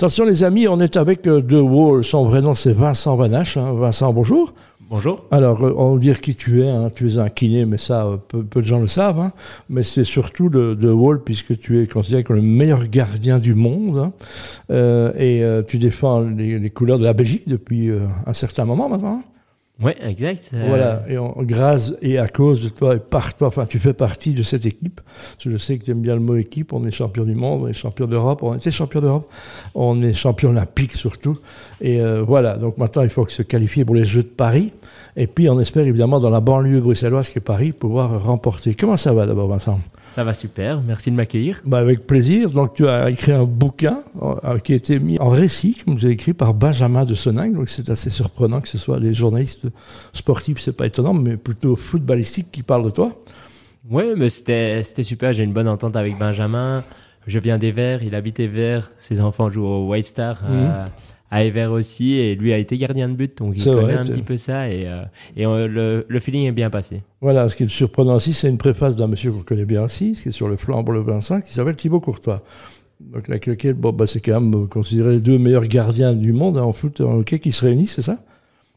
Attention les amis, on est avec euh, The Wall. Son vrai nom c'est Vincent Vanache. hein. Vincent, bonjour. Bonjour. Alors, euh, on va dire qui tu es. hein. Tu es un kiné, mais ça, euh, peu, peu de gens le savent. hein. Mais c'est surtout The Wall, puisque tu es considéré comme le meilleur gardien du monde. hein. Euh, et euh, tu défends les, les couleurs de la Belgique depuis euh, un certain moment maintenant. Ouais, exact. Voilà, et grâce et à cause de toi et par toi, enfin, tu fais partie de cette équipe. Je sais que tu aimes bien le mot équipe. On est champion du monde, on est champion d'Europe, on était champion d'Europe, on est champion olympique surtout. Et euh, voilà, donc maintenant il faut que se qualifier pour les Jeux de Paris. Et puis on espère évidemment dans la banlieue bruxelloise qui est Paris pouvoir remporter. Comment ça va d'abord, Vincent? Ça va super. Merci de m'accueillir. bah, Avec plaisir. Donc tu as écrit un bouquin euh, qui a été mis en récit, comme vous avez écrit par Benjamin de Soningue. Donc c'est assez surprenant que ce soit les journalistes sportifs, c'est pas étonnant, mais plutôt footballistiques qui parlent de toi. Ouais, mais c'était super. J'ai une bonne entente avec Benjamin. Je viens d'Ever. Il habite Ever. Ses enfants jouent au White Star. euh, à Ever aussi, et lui a été gardien de but, donc il connaît vrai, un petit peu ça, et, euh, et euh, le, le feeling est bien passé. Voilà, ce qui est surprenant aussi, c'est une préface d'un monsieur qu'on connaît bien aussi, qui est sur le flanc le Vincent, qui s'appelle Thibaut Courtois. Donc, avec lequel, bon, bah, c'est quand même euh, considéré les deux meilleurs gardiens du monde hein, en foot, en hockey, qui se réunissent, c'est ça?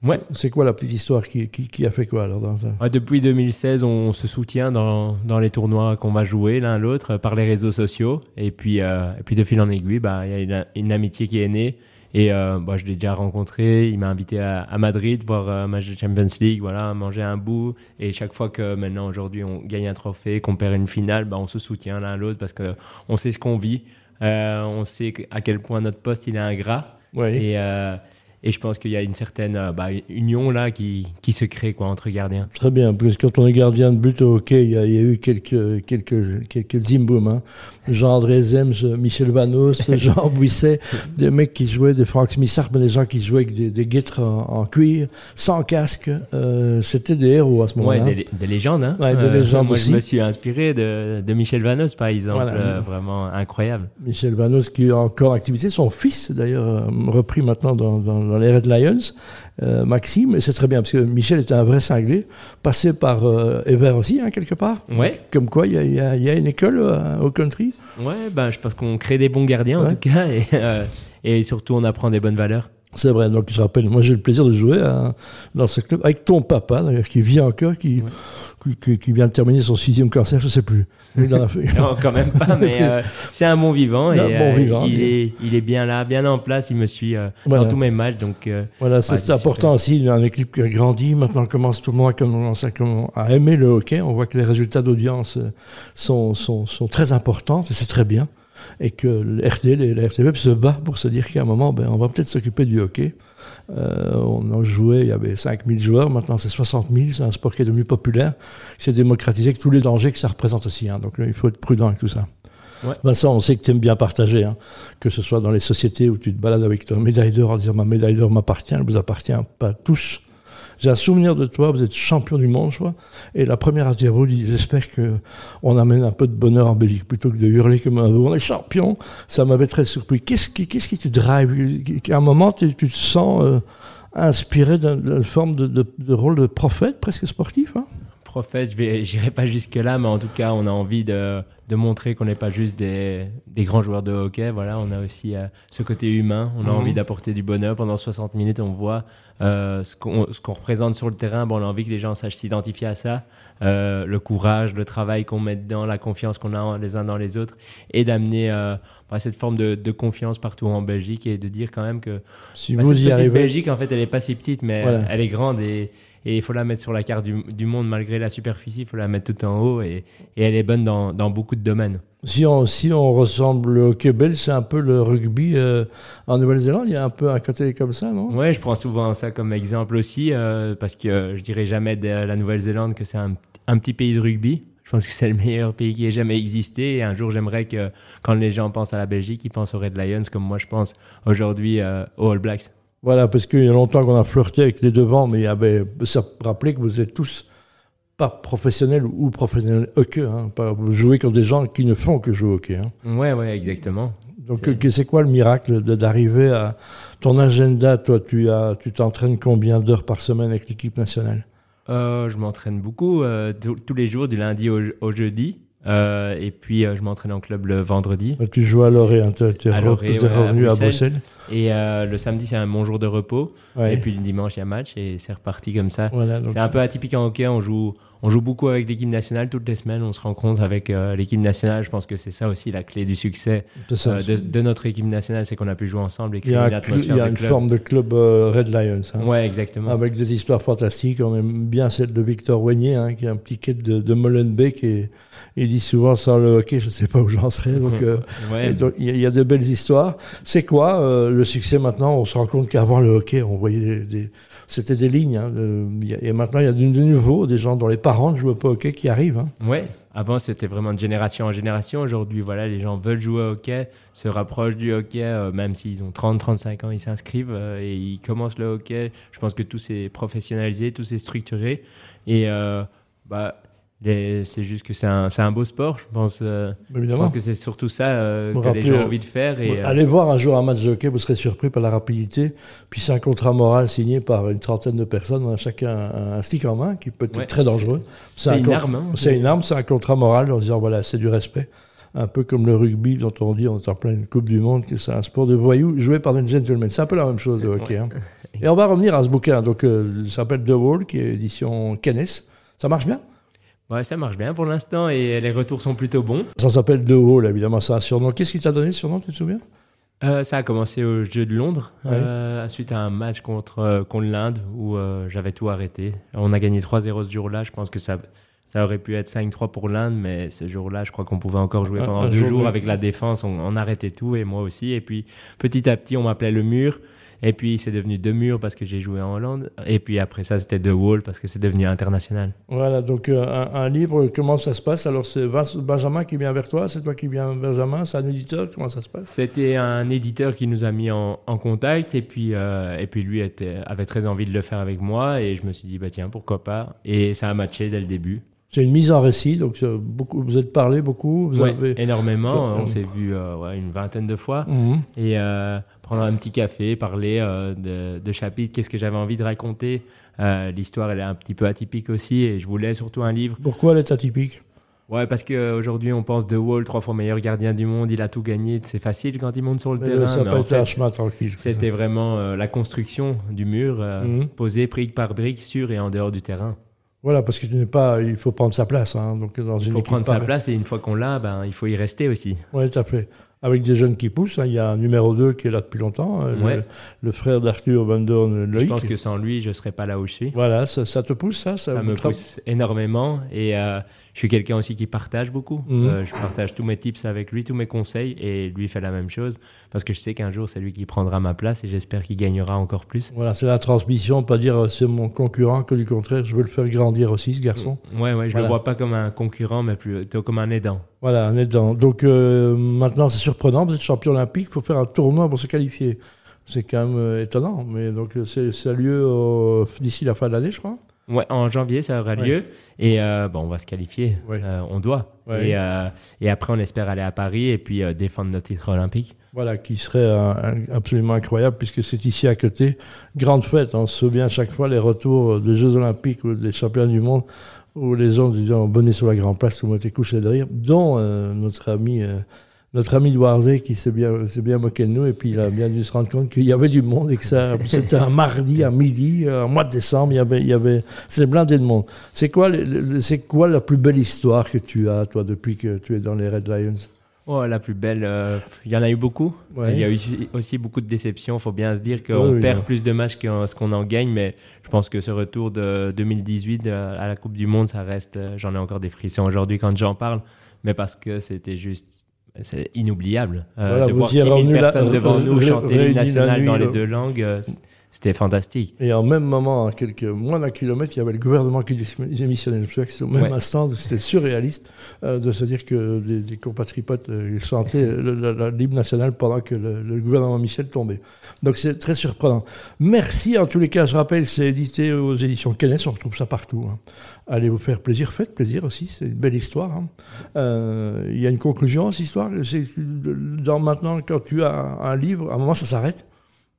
Ouais. C'est quoi la petite histoire qui, qui, qui a fait quoi alors dans ça Ouais, depuis 2016, on se soutient dans, dans les tournois qu'on va jouer l'un l'autre par les réseaux sociaux. Et puis, euh, et puis de fil en aiguille, bah, il y a une, une amitié qui est née. Et euh, bah, je l'ai déjà rencontré. Il m'a invité à, à Madrid voir un match de Champions League, voilà, manger un bout. Et chaque fois que maintenant aujourd'hui on gagne un trophée, qu'on perd une finale, bah, on se soutient l'un l'autre parce que on sait ce qu'on vit. Euh, on sait à quel point notre poste il est ingrat. Et, euh, et je pense qu'il y a une certaine euh, bah, union là qui, qui se crée quoi entre gardiens. Très bien, parce que quand on est gardien de but au hockey, il y a, il y a eu quelques, quelques, quelques zimboum, hein. Jean-André Zems, Michel Vanos, Jean Bouisset, des mecs qui jouaient, des Franck Smithard, mais des gens qui jouaient avec des, des guêtres en, en cuir, sans casque. Euh, C'était des héros à ce Ouais, moment-là. des, des légendes. Hein. Ouais, des légendes moi, aussi. je me suis inspiré de, de Michel Vanos, par exemple. Voilà. euh, vraiment incroyable. Michel Vanos qui est encore en activité, son fils d'ailleurs euh, repris maintenant dans, dans, dans les Red Lions, euh, Maxime, et c'est très bien parce que Michel était un vrai cinglé, passé par euh, Ever aussi hein, quelque part. Ouais. Comme quoi il y y y a une école euh, au country. Ouais, ben, je pense qu'on crée des bons gardiens, en tout cas. Et, euh, et surtout, on apprend des bonnes valeurs. C'est vrai, donc je rappelle, moi j'ai le plaisir de jouer à- dans ce club avec ton papa d'ailleurs qui vit encore, qui, qui, qui- qui vient de terminer son sixième cancer, je sais plus. Mais dans la- Non, quand même pas, mais euh, c'est un bon vivant. Un et, bon euh, vivant, il, est, il est bien là, bien en place. Il me suit euh, Voilà. dans tous mes matchs. Donc, euh, Voilà, Ouais, c'est important aussi. Il y a une équipe qui a grandi. Maintenant, on commence tout le monde à, commencer à, comm- à aimer le hockey. On voit que les résultats d'audience euh, sont, sont, sont très importants et c'est très bien. Et que le RTL et la RTVEP se bat pour se dire qu'à un moment, ben, on va peut-être s'occuper du hockey. Euh, on a joué, il y avait 5000 joueurs, maintenant c'est 60 000. C'est un sport qui est devenu populaire, qui s'est démocratisé, avec tous les dangers que ça représente aussi. hein. Donc là, il faut être prudent avec tout ça. Ouais. Vincent, on sait que tu aimes bien partager, hein, que ce soit dans les sociétés où tu te balades avec ton médaille d'or en disant ma médaille d'or m'appartient, elle vous appartient pas tous. J'ai un souvenir de toi, vous êtes champion du monde, je crois. Et la première à dire, dit, j'espère que on amène un peu de bonheur en Belgique plutôt que de hurler comme un on est champion. Ça m'avait très surpris. Qu'est-ce qui, te drive? À un moment, tu, te sens euh, inspiré d'un- d'une forme de rôle de prophète, presque sportif. Hein? Prophète, je j'irai pas jusque là, mais en tout cas, on a envie de, de montrer qu'on n'est pas juste des, des grands joueurs de hockey. Voilà, on a aussi euh, ce côté humain. On a Mhm. envie d'apporter du bonheur pendant 60 minutes. On voit euh, ce qu'on représente sur le terrain. Bon, on a envie que les gens sachent s'identifier à ça. Euh, le courage, le travail qu'on met dedans, la confiance qu'on a les uns dans les autres, et d'amener bah, cette forme de, de confiance partout en Belgique et de dire quand même que Si bah, vous cette y arrivez, Belgique, en fait, elle est pas si petite, mais Voilà. elle est grande et et il faut la mettre sur la carte du, du monde malgré la superficie. Il faut la mettre tout en haut et, et elle est bonne dans, dans beaucoup de domaines. si on, si on ressemble au belge, c'est un peu le rugby euh, en Nouvelle-Zélande. Il y a un peu un côté comme ça, non? Ouais, je prends souvent ça comme exemple aussi euh, parce que euh, je dirais jamais de la Nouvelle-Zélande que c'est un, un petit pays de rugby. Je pense que c'est le meilleur pays qui ait jamais existé. Et un jour, j'aimerais que quand les gens pensent à la Belgique, ils pensent aux Red Lions comme moi je pense aujourd'hui euh, aux All Blacks. Voilà, parce qu'il y a longtemps qu'on a flirté avec les devants, mais il y avait, ça rappelait que vous êtes tous pas professionnels ou professionnels hockey. Hein, pas, vous jouez contre des gens qui ne font que jouer au hockey. Hein. Ouais, ouais, exactement. Donc, C'est- quoi le miracle d'arriver à ton agenda Toi, tu as, tu t'entraînes combien d'heures par semaine avec l'équipe nationale? Euh, je m'entraîne beaucoup, euh, tous tous les jours, du lundi au, au jeudi. Euh, et puis, euh, je m'entraîne en club le vendredi. Tu joues à Loré, hein, tu es, À Loré, ouais, à revenu à Bruxelles. Bruxelles. Et euh, le samedi, c'est un bon jour de repos. Ouais. Et puis, le dimanche, il y a match et c'est reparti comme ça. Voilà, C'est un peu atypique en hockey. On joue, on joue beaucoup avec l'équipe nationale toutes les semaines. On se rencontre avec euh, l'équipe nationale. Je pense que c'est ça aussi la clé du succès ça. euh, de, de notre équipe nationale, c'est qu'on a pu jouer ensemble et créer a, une un cl- il atmosphère y a une club. forme de club euh, Red Lions. hein. Ouais, exactement. avec des histoires fantastiques. On aime bien celle de Victor Wagnier, hein, qui est un petit quête de, de Molenbeek et il dit souvent sans le hockey, je ne sais pas où j'en serais. Donc, Ouais. et donc, il y, a- il y a de belles histoires. C'est quoi le succès maintenant? On se rend compte qu'avant le hockey, on voyait des, des- c'était des lignes. hein, de- et maintenant, il y a de, nouveau des gens dont les parents ne jouent pas au hockey qui arrivent. hein. Avant c'était vraiment de génération en génération. Aujourd'hui, voilà, les gens veulent jouer au hockey, se rapprochent du hockey, euh, même s'ils ont 30, 35 ans, ils s'inscrivent euh, et ils commencent le hockey. Je pense que tout s'est professionnalisé, tout s'est structuré. Et euh, bah, c'est juste que c'est un, beau sport. Je pense, euh, je pense que c'est surtout ça euh, que les gens euh, ont envie de faire. Et, euh, Allez voir un jour un match de hockey, vous serez surpris par la rapidité. Puis c'est un contrat moral signé par une trentaine de personnes. On a chacun un, un stick en main qui peut être ouais, très dangereux. C'est un une contre- arme. hein. C'est une arme, c'est un contrat moral en disant voilà, c'est du respect. Un peu comme le rugby dont on dit, on est en pleine Coupe du Monde, que c'est un sport de voyous joué par des gentlemen. C'est un peu la même chose, le hockey. hein. Et on va revenir à ce bouquin. Donc, il s'appelle The Wall, qui est édition Kennes. Ça marche bien? Ouais, ça marche bien pour l'instant et les retours sont plutôt bons. Ça s'appelle The Wall, évidemment, c'est un surnom. Qu'est-ce qui t'a donné ce surnom, tu te souviens? Euh, ça a commencé au Jeu de Londres, Ouais. euh, suite à un match contre, euh, contre l'Inde où j'avais tout arrêté. On a gagné 3-0 ce jour-là. Je pense que ça, ça aurait pu être 5-3 pour l'Inde, mais ce jour-là, je crois qu'on pouvait encore jouer pendant un deux jour jours de- avec la défense. On, on arrêtait tout et moi aussi. Et puis petit à petit, on m'appelait le mur. Et puis c'est devenu deux murs parce que j'ai joué en Hollande. Et puis après ça, c'était The Wall parce que c'est devenu international. Voilà, donc euh, un, un livre, comment ça se passe? Alors, c'est Benjamin qui vient vers toi, c'est toi qui viens vers Benjamin, c'est un éditeur, comment ça se passe? C'était un éditeur qui nous a mis en, en contact et puis, euh, et puis lui était, avait très envie de le faire avec moi et je me suis dit bah tiens pourquoi pas? Et ça a matché dès le début. C'est une mise en récit, donc euh, beaucoup, vous êtes parlé beaucoup, vous Ouais, avez... énormément, on s'est vu euh, ouais, une vingtaine de fois Mhm. et euh, prendre un petit café, parler euh, de, de chapitres, qu'est-ce que j'avais envie de raconter. L'histoire elle est un petit peu atypique aussi et je voulais surtout un livre. Pourquoi elle est atypique? Ouais parce qu'aujourd'hui on pense de Wall, trois fois meilleur gardien du monde, il a tout gagné, c'est facile quand il monte sur le Mais terrain. Ça mais en fait, tranquille. C'était vraiment la construction du mur, Mhm. posé brique par brique, sur et en dehors du terrain. Voilà, parce que tu n'es pas, il faut prendre sa place. Hein, donc dans Il faut prendre sa place et une fois qu'on l'a, ben, il faut y rester aussi. Oui, tout à fait. Avec des jeunes qui poussent. hein. Il y a un numéro 2 qui est là depuis longtemps, Ouais. le, le frère d'Arthur Van Dorn, Je Loïc. pense que sans lui, je ne serais pas là où je suis. Voilà, ça, ça te pousse, ça Ça, Ça me pousse énormément et euh, je suis quelqu'un aussi qui partage beaucoup. Mhm. Euh, je partage tous mes tips avec lui, tous mes conseils et lui fait la même chose parce que je sais qu'un jour c'est lui qui prendra ma place et j'espère qu'il gagnera encore plus. Voilà, c'est la transmission, pas dire euh, c'est mon concurrent, que du contraire, je veux le faire grandir aussi, ce garçon. Ouais, ouais, je Voilà. le vois pas comme un concurrent mais plutôt comme un aidant. Voilà, un aidant. Donc euh, maintenant, c'est surprenant, vous êtes champion olympique, faut faire un tournoi pour se qualifier. C'est quand même euh, étonnant, mais donc euh, c'est, ça a lieu d'ici la fin de l'année, je crois. Ouais, en janvier, ça aura Ouais. lieu. Et euh, bon, on va se qualifier. Ouais. Euh, on doit. Ouais. Et, euh, et après, on espère aller à Paris et puis défendre notre titre olympique. Voilà, qui serait un- un- absolument incroyable puisque c'est ici à côté. Grande fête, on se souvient à chaque fois les retours des Jeux Olympiques ou des championnats du monde où les gens disaient on bonnet sur la grande place, tout le monde était couché de rire, dont notre ami. Euh, notre ami Douarzé qui s'est bien, s'est bien moqué de nous et puis il a bien dû se rendre compte qu'il y avait du monde et que ça, c'était un mardi à midi, euh, en mois de décembre, il y avait, il y avait, c'était blindé de monde. C'est quoi, c'est quoi la plus belle histoire que tu as, toi, depuis que tu es dans les Red Lions? Oh, la plus belle, euh, il y en a eu beaucoup. Ouais. Il y a eu aussi beaucoup de déceptions. Il faut bien se dire qu'on Oui, perd plus de matchs que ce qu'on en gagne. Mais je pense que ce retour de 2018 euh, à la Coupe du Monde, ça reste. euh, J'en ai encore des frissons aujourd'hui quand j'en parle. Mais parce que c'était juste. C'est inoubliable. Euh, Voilà, de voir y êtes 6000 revenu là- personnes devant nous chanter l'hymne national dans les deux langues, euh, c'était fantastique. Et en même moment, à quelques moins d'un kilomètre, il y avait le gouvernement qui dé- démissionnait. Je me souviens que c'était au même Ouais. instant, c'était surréaliste euh, de se dire que des, des compatriotes euh, chantaient l'hymne national pendant que le, le gouvernement Michel tombait. Donc c'est très surprenant. Merci en tous les cas. Je rappelle, c'est édité aux éditions Kennes. On retrouve ça partout. hein. Allez vous faire plaisir. Faites plaisir aussi. C'est une belle histoire. hein. Euh, Il y a une conclusion à cette histoire? Dans maintenant quand tu as un livre, à un moment ça s'arrête?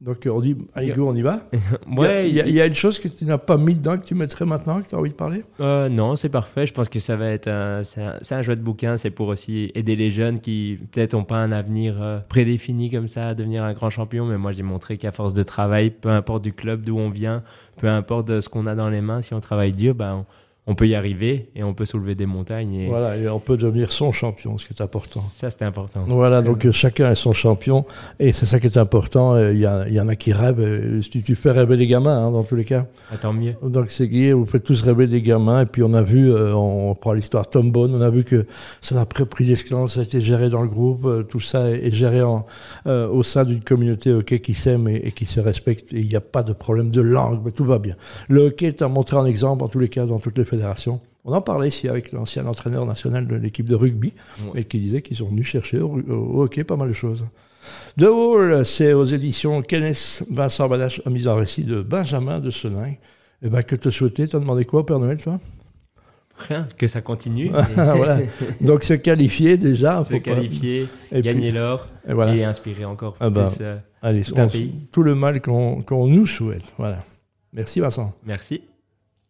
Donc on dit, allez go, on y va. ouais, il y, a, il y, a une chose que tu n'as pas mis dedans, que tu mettrais maintenant, que tu as envie de parler? Euh, Non, c'est parfait. Je pense que ça va être un, c'est un, un, jeu de bouquin. C'est pour aussi aider les jeunes qui peut-être n'ont pas un avenir euh, prédéfini comme ça à devenir un grand champion. Mais moi, j'ai montré qu'à force de travail, peu importe du club d'où on vient, peu importe ce qu'on a dans les mains, si on travaille dur, ben, on, on peut y arriver et on peut soulever des montagnes. Et... Voilà, et on peut devenir son champion, ce qui est important. Ça, c'était important. Voilà, donc euh, chacun est son champion et c'est ça qui est important. Il y, a, il y, en a qui rêvent. Tu, tu fais rêver des gamins, hein, dans tous les cas. Ah, tant mieux. Donc c'est Guy, vous faites tous rêver des gamins. Et puis on a vu, euh, on prend l'histoire Tom Bone, on a vu que ça n'a pas pris d'escalance, ça a été géré dans le groupe. Euh, tout ça est, géré en, euh, au sein d'une communauté hockey qui s'aime et, et, qui se respecte. Et il n'y a pas de problème de langue, mais tout va bien. Le hockey est à montrer en exemple, en tous les cas, dans toutes les fédérations. On en parlait ici avec l'ancien entraîneur national de l'équipe de rugby, ouais. et qui disait qu'ils sont venus chercher au, au, hockey pas mal de choses. The Wall, c'est aux éditions Kenneth Vincent Badache, mise en récit de Benjamin de Senin. Et ben, que te souhaiter? T'as demandé quoi, Père Noël, toi? Rien, que ça continue. voilà. Donc se qualifier déjà. Se qualifier, pas... gagner l'or et, voilà. et, inspirer encore ah ben, plus euh, allez, tout on, pays. Tout le mal qu'on qu nous souhaite. Voilà. Merci Vincent. Merci.